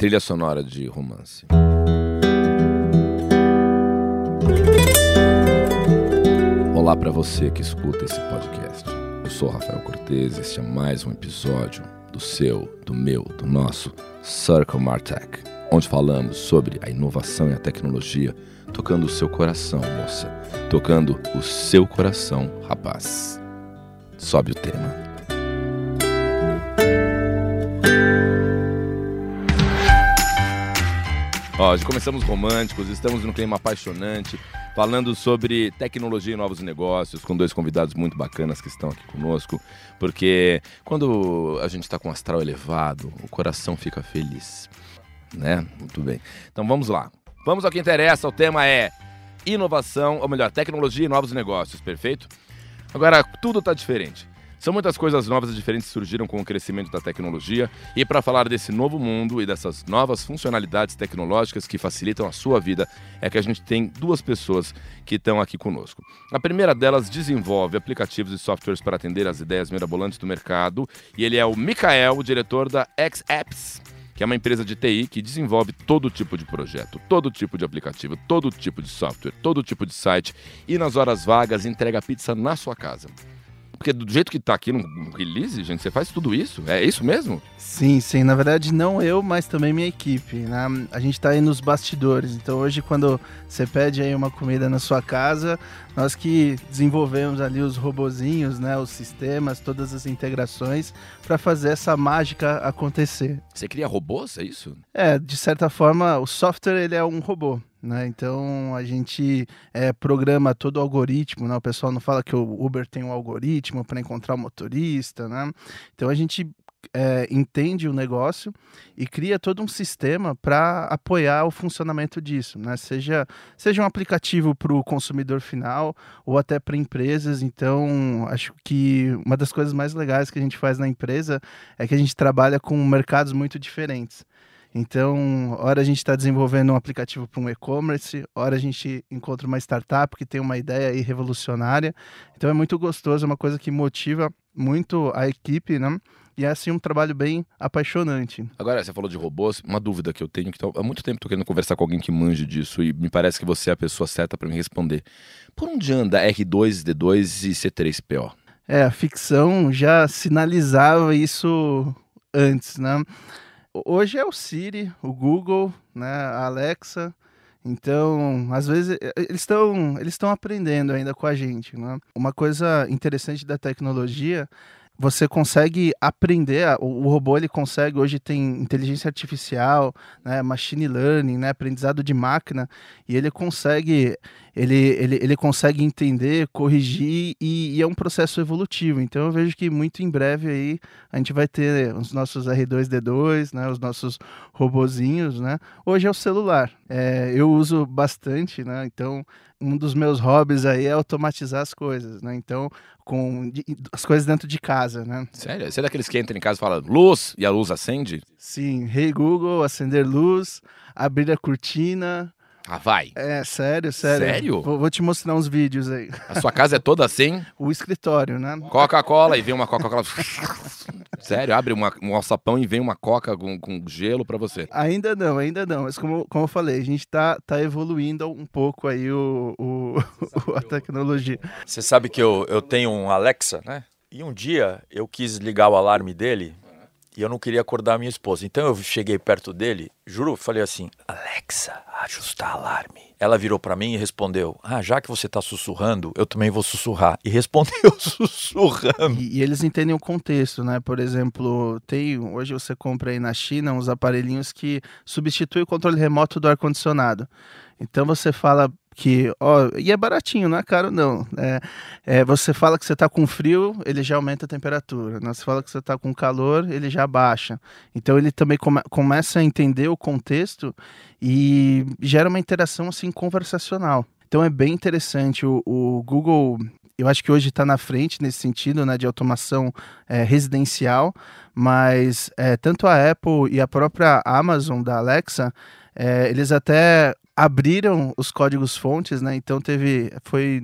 trilha sonora de romance. Olá para você que escuta esse podcast. Eu sou Rafael Cortez e este é mais um episódio do seu, do meu, do nosso Circle Martech, onde falamos sobre a inovação e a tecnologia tocando o seu coração, moça, tocando o seu coração, rapaz. Sobe o tema. Ó, já começamos românticos, estamos num clima apaixonante, falando sobre tecnologia e novos negócios, com dois convidados muito bacanas que estão aqui conosco, porque quando a gente está com o astral elevado, o coração fica feliz, né? Muito bem. Então vamos lá. Vamos ao que interessa, o tema é inovação, ou melhor, tecnologia e novos negócios, perfeito? Agora, tudo está diferente. São muitas coisas novas e diferentes que surgiram com o crescimento da tecnologia, e para falar desse novo mundo e dessas novas funcionalidades tecnológicas que facilitam a sua vida, é que a gente tem duas pessoas que estão aqui conosco. A primeira delas desenvolve aplicativos e softwares para atender as ideias mirabolantes do mercado, e ele é o Mikael, o diretor da X-Apps que é uma empresa de TI que desenvolve todo tipo de projeto, todo tipo de aplicativo, todo tipo de software, todo tipo de site e nas horas vagas entrega pizza na sua casa. Porque do jeito que tá aqui no release, gente, você faz tudo isso? É isso mesmo? Sim, sim. Na verdade, não eu, mas também minha equipe. Né? A gente tá aí nos bastidores. Então, hoje, quando você pede aí uma comida na sua casa, nós que desenvolvemos ali os robozinhos, né? Os sistemas, todas as integrações para fazer essa mágica acontecer. Você cria robôs, é isso? É, de certa forma, o software ele é um robô. Né? Então a gente é, programa todo o algoritmo, né? o pessoal não fala que o Uber tem um algoritmo para encontrar o motorista, né? então a gente é, entende o negócio e cria todo um sistema para apoiar o funcionamento disso, né? seja, seja um aplicativo para o consumidor final ou até para empresas. Então, acho que uma das coisas mais legais que a gente faz na empresa é que a gente trabalha com mercados muito diferentes. Então, hora a gente está desenvolvendo um aplicativo para um e-commerce, hora a gente encontra uma startup que tem uma ideia aí revolucionária. Então é muito gostoso, é uma coisa que motiva muito a equipe, né? E é assim um trabalho bem apaixonante. Agora, você falou de robôs, uma dúvida que eu tenho, que tô, há muito tempo estou querendo conversar com alguém que manje disso e me parece que você é a pessoa certa para me responder. Por onde anda R2D2 e C3PO? É, a ficção já sinalizava isso antes, né? Hoje é o Siri, o Google, né, a Alexa. Então, às vezes eles estão eles estão aprendendo ainda com a gente, né? Uma coisa interessante da tecnologia você consegue aprender, o, robô ele consegue, hoje tem inteligência artificial, né, machine learning, né, aprendizado de máquina, e ele consegue, ele, ele, ele consegue entender, corrigir, e, e, é um processo evolutivo. Então eu vejo que muito em breve aí a gente vai ter os nossos R2D2, né, os nossos robozinhos, né. Hoje é o celular, é, eu uso bastante, né, então um dos meus hobbies aí é automatizar as coisas, né? Então, com as coisas dentro de casa, né? Sério? Você é daqueles que entram em casa e fala luz e a luz acende? Sim, Hey Google, acender luz, abrir a cortina, ah, vai. É, sério, sério. Sério? Vou, vou, te mostrar uns vídeos aí. A sua casa é toda assim? o escritório, né? Coca-Cola e vem uma Coca-Cola. sério, abre uma, um alçapão e vem uma Coca com, com gelo para você. Ainda não, ainda não. Mas como, como eu falei, a gente tá, tá evoluindo um pouco aí o, o, a tecnologia. Você sabe que eu, eu tenho um Alexa, né? E um dia eu quis ligar o alarme dele e eu não queria acordar minha esposa. Então eu cheguei perto dele, juro, falei assim: Alexa, ajustar alarme. Ela virou para mim e respondeu: Ah, já que você tá sussurrando, eu também vou sussurrar. E respondeu sussurrando. E, e, eles entendem o contexto, né? Por exemplo, tem hoje você compra aí na China uns aparelhinhos que substituem o controle remoto do ar condicionado. Então você fala que, ó, e é baratinho, não é caro não. É, é você fala que você está com frio, ele já aumenta a temperatura. Né? Você fala que você está com calor, ele já baixa. Então ele também come, começa a entender o contexto e gera uma interação assim conversacional. Então é bem interessante. O, o Google, eu acho que hoje está na frente nesse sentido, né, de automação é, residencial, mas é, tanto a Apple e a própria Amazon da Alexa, é, eles até abriram os códigos fontes, né? Então teve foi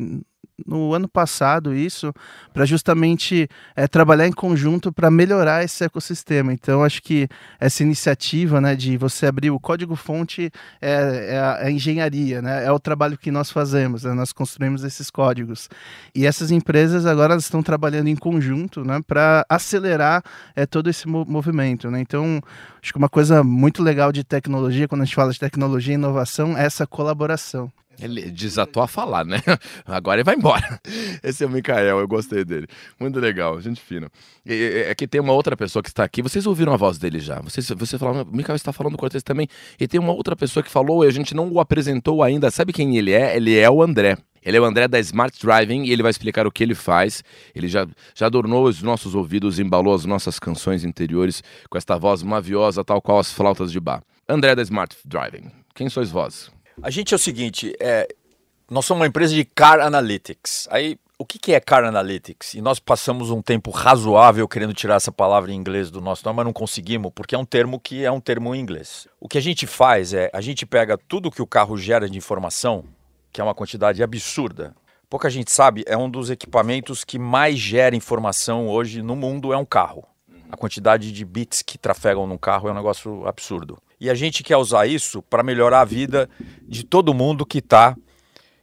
no ano passado isso para justamente é, trabalhar em conjunto para melhorar esse ecossistema. Então, acho que essa iniciativa né, de você abrir o código-fonte é, é, a, é, a, engenharia, né, é o trabalho que nós fazemos, né, nós construímos esses códigos. E essas empresas agora estão trabalhando em conjunto né, para acelerar é, todo esse movimento. Né? Então, acho que uma coisa muito legal de tecnologia, quando a gente fala de tecnologia e inovação, é essa colaboração. Ele desatou a falar, né? Agora ele vai embora. Esse é o Mikael, eu gostei dele. Muito legal, gente fina. É que tem uma outra pessoa que está aqui. Vocês ouviram a voz dele já? Vocês, você falou, o Mikael está falando com vocês também. E tem uma outra pessoa que falou e a gente não o apresentou ainda. Sabe quem ele é? Ele é o André. Ele é o André da Smart Driving e ele vai explicar o que ele faz. Ele já, já adornou os nossos ouvidos, embalou as nossas canções interiores com esta voz maviosa, tal qual as flautas de bar. André da Smart Driving. Quem sois vós? A gente é o seguinte, é, nós somos uma empresa de Car Analytics. Aí, o que, que é Car Analytics? E nós passamos um tempo razoável querendo tirar essa palavra em inglês do nosso nome, mas não conseguimos, porque é um termo que é um termo em inglês. O que a gente faz é, a gente pega tudo que o carro gera de informação, que é uma quantidade absurda. Pouca gente sabe, é um dos equipamentos que mais gera informação hoje no mundo é um carro. A quantidade de bits que trafegam num carro é um negócio absurdo. E a gente quer usar isso para melhorar a vida de todo mundo que está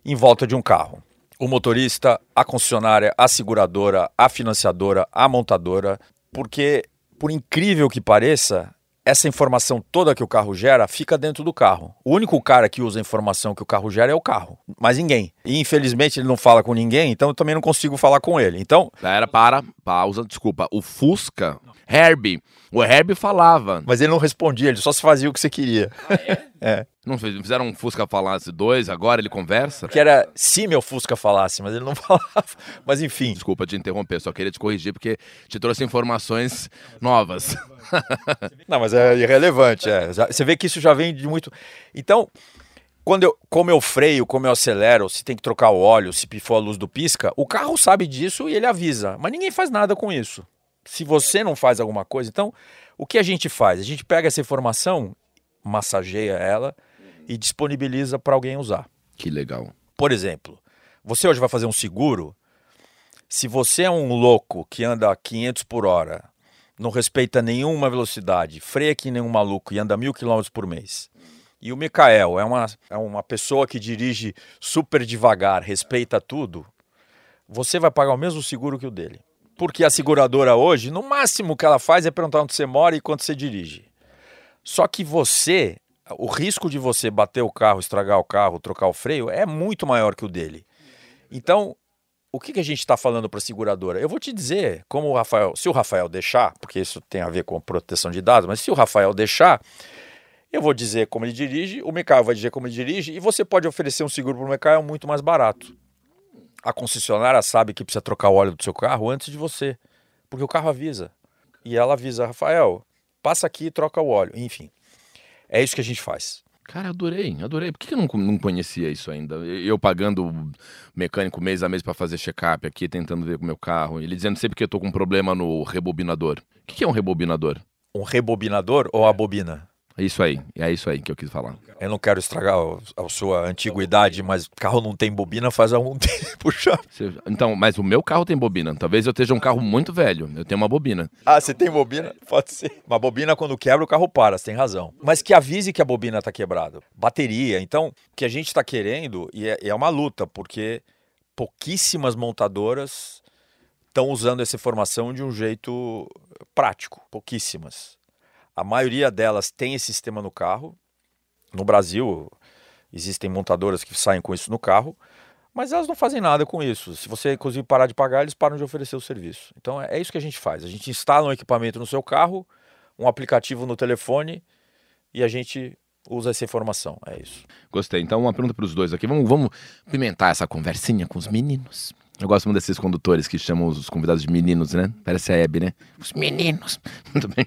em volta de um carro. O motorista, a concessionária, a seguradora, a financiadora, a montadora, porque, por incrível que pareça, essa informação toda que o carro gera fica dentro do carro. O único cara que usa a informação que o carro gera é o carro, mas ninguém. E infelizmente ele não fala com ninguém, então eu também não consigo falar com ele. Então. Era para, pausa, desculpa. O Fusca Herbie. O Herbie falava. Mas ele não respondia, ele só se fazia o que você queria. Ah, é? É. Não fizeram um Fusca falasse dois, agora ele conversa? Que era se meu Fusca falasse, mas ele não falava. Mas enfim. Desculpa te interromper, só queria te corrigir porque te trouxe informações novas. não, mas é irrelevante. É. Você vê que isso já vem de muito. Então, quando eu, como eu freio, como eu acelero, se tem que trocar o óleo, se pifou a luz do pisca, o carro sabe disso e ele avisa. Mas ninguém faz nada com isso se você não faz alguma coisa, então o que a gente faz? A gente pega essa informação, massageia ela e disponibiliza para alguém usar. Que legal. Por exemplo, você hoje vai fazer um seguro. Se você é um louco que anda a 500 por hora, não respeita nenhuma velocidade, freia que nem um maluco e anda mil quilômetros por mês, e o Mikael é uma, é uma pessoa que dirige super devagar, respeita tudo, você vai pagar o mesmo seguro que o dele. Porque a seguradora hoje, no máximo que ela faz é perguntar onde você mora e quanto você dirige. Só que você, o risco de você bater o carro, estragar o carro, trocar o freio é muito maior que o dele. Então, o que, que a gente está falando para a seguradora? Eu vou te dizer, como o Rafael, se o Rafael deixar, porque isso tem a ver com proteção de dados, mas se o Rafael deixar, eu vou dizer como ele dirige, o Mikael vai dizer como ele dirige, e você pode oferecer um seguro para o Mikael muito mais barato a concessionária sabe que precisa trocar o óleo do seu carro antes de você, porque o carro avisa. E ela avisa, Rafael, passa aqui e troca o óleo. Enfim, é isso que a gente faz. Cara, adorei, adorei. Por que eu não, não conhecia isso ainda? Eu pagando mecânico mês a mês para fazer check-up aqui, tentando ver com o meu carro. Ele dizendo sempre que eu tô com um problema no rebobinador. O que é um rebobinador? Um rebobinador ou a bobina? É isso aí, é isso aí que eu quis falar. Eu não quero estragar a, sua antiguidade, mas carro não tem bobina faz algum tempo já. Então, mas o meu carro tem bobina. Talvez eu esteja um carro muito velho. Eu tenho uma bobina. Ah, você tem bobina? Pode ser. Uma bobina, quando quebra, o carro para, você tem razão. Mas que avise que a bobina está quebrada. Bateria. Então, o que a gente está querendo, e é, é uma luta, porque pouquíssimas montadoras estão usando essa informação de um jeito prático. Pouquíssimas. A maioria delas tem esse sistema no carro. No Brasil, existem montadoras que saem com isso no carro, mas elas não fazem nada com isso. Se você, inclusive, parar de pagar, eles param de oferecer o serviço. Então, é isso que a gente faz. A gente instala um equipamento no seu carro, um aplicativo no telefone e a gente usa essa informação. É isso. Gostei. Então, uma pergunta para os dois aqui. Vamos, vamos pimentar essa conversinha com os meninos. Eu gosto muito desses condutores que chamam os convidados de meninos, né? Parece a Hebe, né? Os meninos. Muito bem.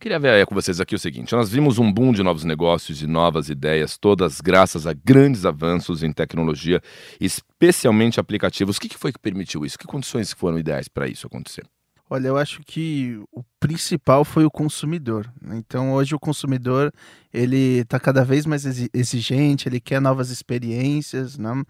Queria ver com vocês aqui o seguinte: nós vimos um boom de novos negócios e novas ideias, todas graças a grandes avanços em tecnologia, especialmente aplicativos. O que foi que permitiu isso? Que condições foram ideais para isso acontecer? Olha, eu acho que o principal foi o consumidor. Né? Então, hoje o consumidor ele está cada vez mais exigente, ele quer novas experiências, né?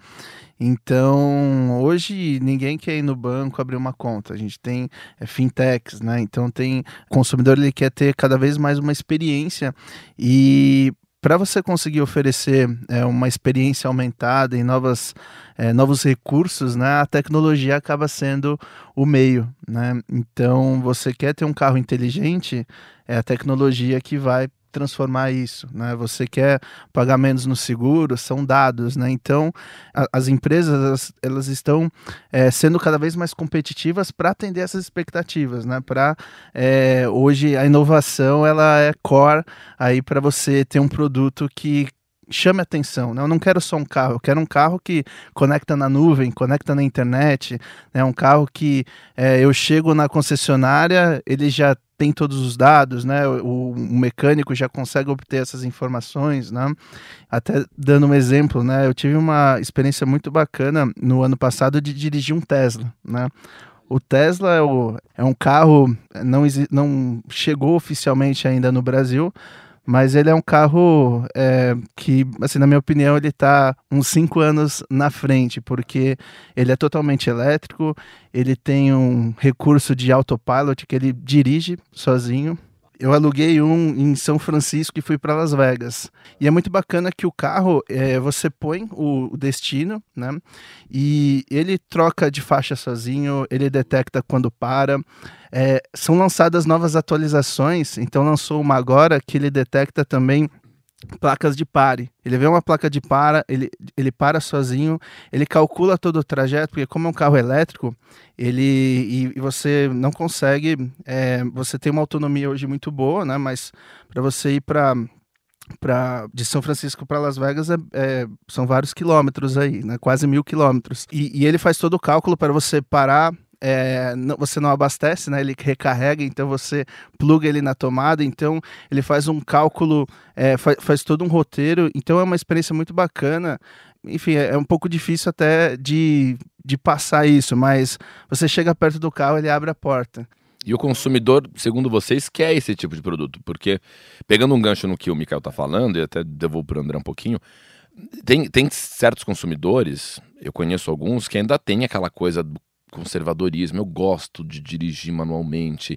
Então, hoje ninguém quer ir no banco abrir uma conta. A gente tem é, fintechs, né? Então, tem o consumidor ele quer ter cada vez mais uma experiência e para você conseguir oferecer é, uma experiência aumentada em novas, é, novos recursos, né, a tecnologia acaba sendo o meio. Né? Então, você quer ter um carro inteligente, é a tecnologia que vai transformar isso, né? Você quer pagar menos no seguro, são dados, né? Então, a, as empresas elas, elas estão é, sendo cada vez mais competitivas para atender essas expectativas, né? Para é, hoje a inovação ela é core aí para você ter um produto que chame atenção. Né? Eu não quero só um carro, eu quero um carro que conecta na nuvem, conecta na internet, né? um carro que é, eu chego na concessionária, ele já tem todos os dados, né? O, o, mecânico já consegue obter essas informações, né? Até dando um exemplo, né? Eu tive uma experiência muito bacana no ano passado de dirigir um Tesla, né? O Tesla é, o, é um carro, não, não chegou oficialmente ainda no Brasil, mas ele é um carro é, que, assim, na minha opinião, ele está uns cinco anos na frente, porque ele é totalmente elétrico, ele tem um recurso de autopilot que ele dirige sozinho, eu aluguei um em São Francisco e fui para Las Vegas. E é muito bacana que o carro, é, você põe o destino, né? E ele troca de faixa sozinho, ele detecta quando para. É, são lançadas novas atualizações, então lançou uma agora que ele detecta também placas de pare. Ele vê uma placa de para, ele, ele para sozinho, ele calcula todo o trajeto, porque como é um carro elétrico, ele e, e você não consegue, é, você tem uma autonomia hoje muito boa, né? Mas para você ir para para de São Francisco para Las Vegas é, é, são vários quilômetros aí, né? quase mil quilômetros. E, e ele faz todo o cálculo para você parar é, não, você não abastece, né? Ele recarrega, então você pluga ele na tomada, então ele faz um cálculo, é, faz, faz, todo um roteiro, então é uma experiência muito bacana. Enfim, é, é, um pouco difícil até de, de passar isso, mas você chega perto do carro, ele abre a porta. E o consumidor, segundo vocês, quer esse tipo de produto, porque pegando um gancho no que o Mikael está falando, e até devolvo para o André um pouquinho, tem, tem certos consumidores, eu conheço alguns, que ainda tem aquela coisa do conservadorismo. Eu gosto de dirigir manualmente.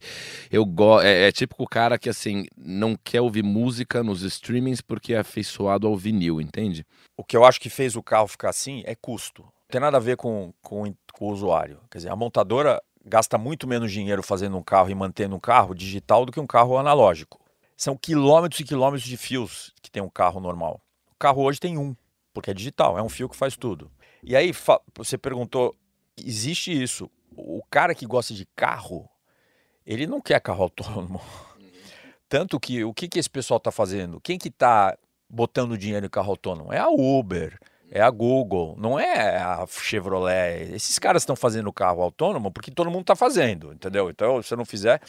Eu go é, é típico o cara que assim não quer ouvir música nos streamings porque é afeiçoado ao vinil, entende? O que eu acho que fez o carro ficar assim é custo. Não tem nada a ver com, com, com o usuário. Quer dizer, a montadora gasta muito menos dinheiro fazendo um carro e mantendo um carro digital do que um carro analógico. São quilômetros e quilômetros de fios que tem um carro normal. O carro hoje tem um, porque é digital, é um fio que faz tudo. E aí você perguntou existe isso. O cara que gosta de carro, ele não quer carro autônomo. Tanto que o que, que esse pessoal está fazendo? Quem que está botando dinheiro em carro autônomo? É a Uber, é a Google, não é a Chevrolet. Esses caras estão fazendo carro autônomo porque todo mundo está fazendo, entendeu? Então, se eu não fizer.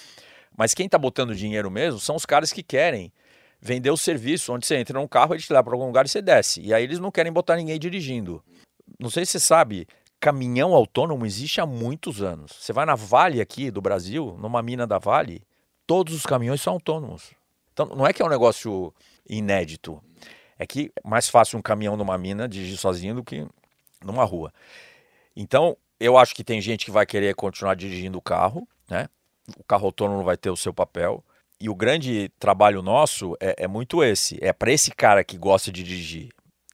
Mas quem está botando dinheiro mesmo são os caras que querem vender o serviço, onde você entra num carro, ele te leva para algum lugar e você desce. E aí eles não querem botar ninguém dirigindo. Não sei se você sabe, caminhão autônomo existe há muitos anos. Você vai na Vale aqui do Brasil, numa mina da Vale, todos os caminhões são autônomos. Então não é que é um negócio inédito. É que é mais fácil um caminhão numa mina dirigir sozinho do que numa rua. Então, eu acho que tem gente que vai querer continuar dirigindo o carro, né? O carro autônomo vai ter o seu papel. E o grande trabalho nosso é, é muito esse. É para esse cara que gosta de dirigir.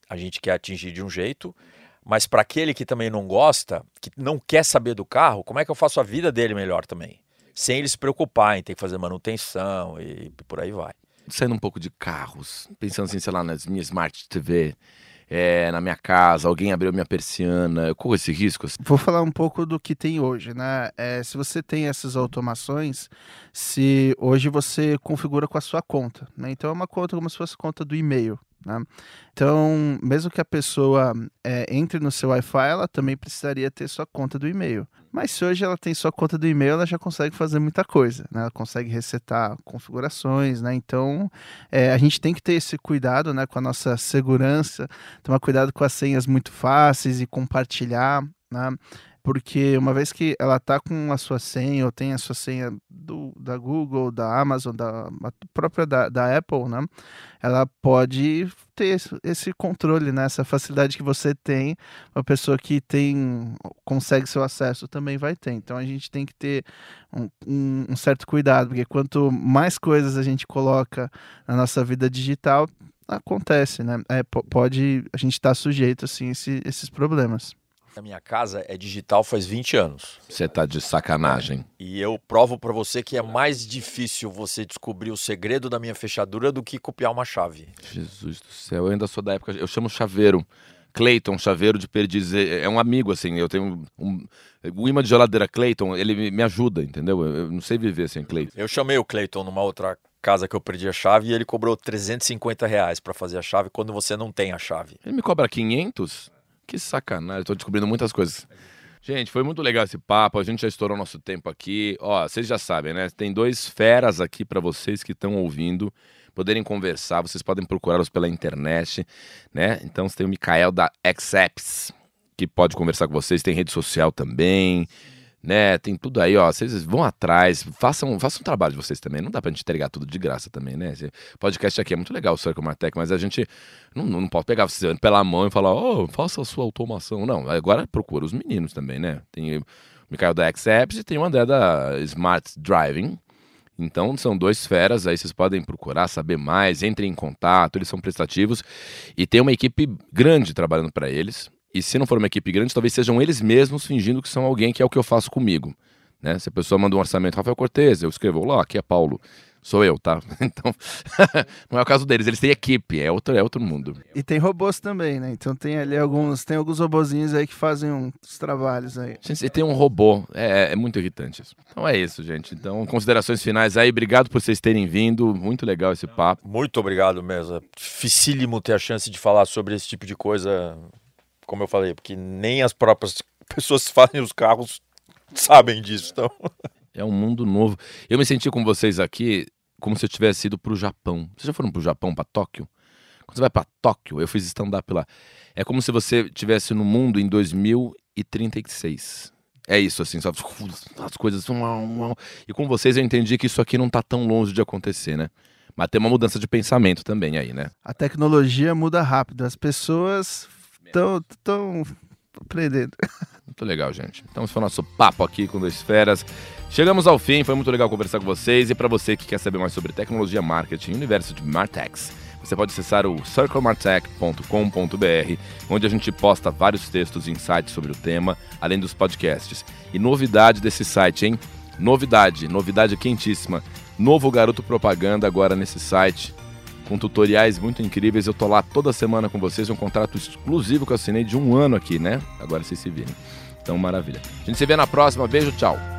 A gente quer atingir de um jeito mas para aquele que também não gosta, que não quer saber do carro, como é que eu faço a vida dele melhor também? Sem ele se preocupar em ter que fazer manutenção e por aí vai. Saindo um pouco de carros, pensando assim, sei lá, nas minhas Smart TV, é, na minha casa, alguém abriu minha persiana, eu corro esse risco? Assim? Vou falar um pouco do que tem hoje, né? É, se você tem essas automações, se hoje você configura com a sua conta, né? Então é uma conta como se fosse conta do e-mail. Né? Então, mesmo que a pessoa é, entre no seu Wi-Fi, ela também precisaria ter sua conta do e-mail. Mas se hoje ela tem sua conta do e-mail, ela já consegue fazer muita coisa. Né? Ela consegue resetar configurações. Né? Então, é, a gente tem que ter esse cuidado né, com a nossa segurança, tomar cuidado com as senhas muito fáceis e compartilhar. Né? Porque uma vez que ela tá com a sua senha ou tem a sua senha do, da Google, da Amazon, da própria da, da Apple, né? Ela pode ter esse controle, né? Essa facilidade que você tem, uma pessoa que tem consegue seu acesso também vai ter. Então a gente tem que ter um, um, um certo cuidado, porque quanto mais coisas a gente coloca na nossa vida digital, acontece, né? É, pode a gente estar tá sujeito assim a esse, esses problemas. A minha casa é digital faz 20 anos. Você tá de sacanagem. E eu provo para você que é mais difícil você descobrir o segredo da minha fechadura do que copiar uma chave. Jesus do céu, eu ainda sou da época. Eu chamo chaveiro. Clayton, chaveiro de perdiz, é, é um amigo, assim. Eu tenho um. O imã de geladeira Clayton, ele me ajuda, entendeu? Eu não sei viver sem Clayton. Eu chamei o Clayton numa outra casa que eu perdi a chave e ele cobrou 350 reais para fazer a chave quando você não tem a chave. Ele me cobra 500? Que sacanagem, tô descobrindo muitas coisas. Gente, foi muito legal esse papo. A gente já estourou nosso tempo aqui. Ó, vocês já sabem, né? Tem dois feras aqui para vocês que estão ouvindo poderem conversar. Vocês podem procurá-los pela internet, né? Então você tem o Mikael da Xapps, que pode conversar com vocês. Tem rede social também né? Tem tudo aí, ó. Vocês vão atrás, façam, façam um trabalho de vocês também. Não dá pra gente entregar tudo de graça também, né? Esse podcast aqui é muito legal, o Circle Martech, mas a gente não, não pode pegar você pela mão e falar, oh, faça a sua automação. Não, agora procura os meninos também, né? Tem o Mikael da X-Apps e tem o André da Smart Driving. Então são dois feras, aí vocês podem procurar, saber mais, entrem em contato, eles são prestativos e tem uma equipe grande trabalhando para eles. E se não for uma equipe grande, talvez sejam eles mesmos fingindo que são alguém que é o que eu faço comigo. Né? Se a pessoa manda um orçamento, Rafael Cortez, eu escrevo lá, aqui é Paulo. Sou eu, tá? Então, não é o caso deles, eles têm equipe, é outro, é outro mundo. E tem robôs também, né? Então tem ali alguns, tem alguns robozinhos aí que fazem uns trabalhos aí. Gente, tem um robô, é, é muito irritante isso. Então é isso, gente. Então, considerações finais aí, obrigado por vocês terem vindo, muito legal esse papo. Muito obrigado mesmo, é dificílimo ter a chance de falar sobre esse tipo de coisa como eu falei, porque nem as próprias pessoas que fazem os carros sabem disso. Então. É um mundo novo. Eu me senti com vocês aqui como se eu tivesse ido para o Japão. Vocês já foram para o Japão, para Tóquio? Quando você vai para Tóquio, eu fiz stand-up lá. É como se você estivesse no mundo em 2036. É isso, assim, sabe? As coisas. E com vocês eu entendi que isso aqui não está tão longe de acontecer, né? Mas tem uma mudança de pensamento também aí, né? A tecnologia muda rápido. As pessoas Estão tão aprendendo. Muito legal, gente. Então, esse foi o nosso papo aqui com Dois Feras. Chegamos ao fim, foi muito legal conversar com vocês. E para você que quer saber mais sobre tecnologia, marketing e universo de Martex, você pode acessar o circlemartech.com.br, onde a gente posta vários textos e insights sobre o tema, além dos podcasts. E novidade desse site, hein? Novidade, novidade quentíssima. Novo garoto propaganda agora nesse site com tutoriais muito incríveis. Eu tô lá toda semana com vocês, um contrato exclusivo que eu assinei de um ano aqui, né? Agora vocês se virem. Então, maravilha. A gente se vê na próxima. Beijo, tchau.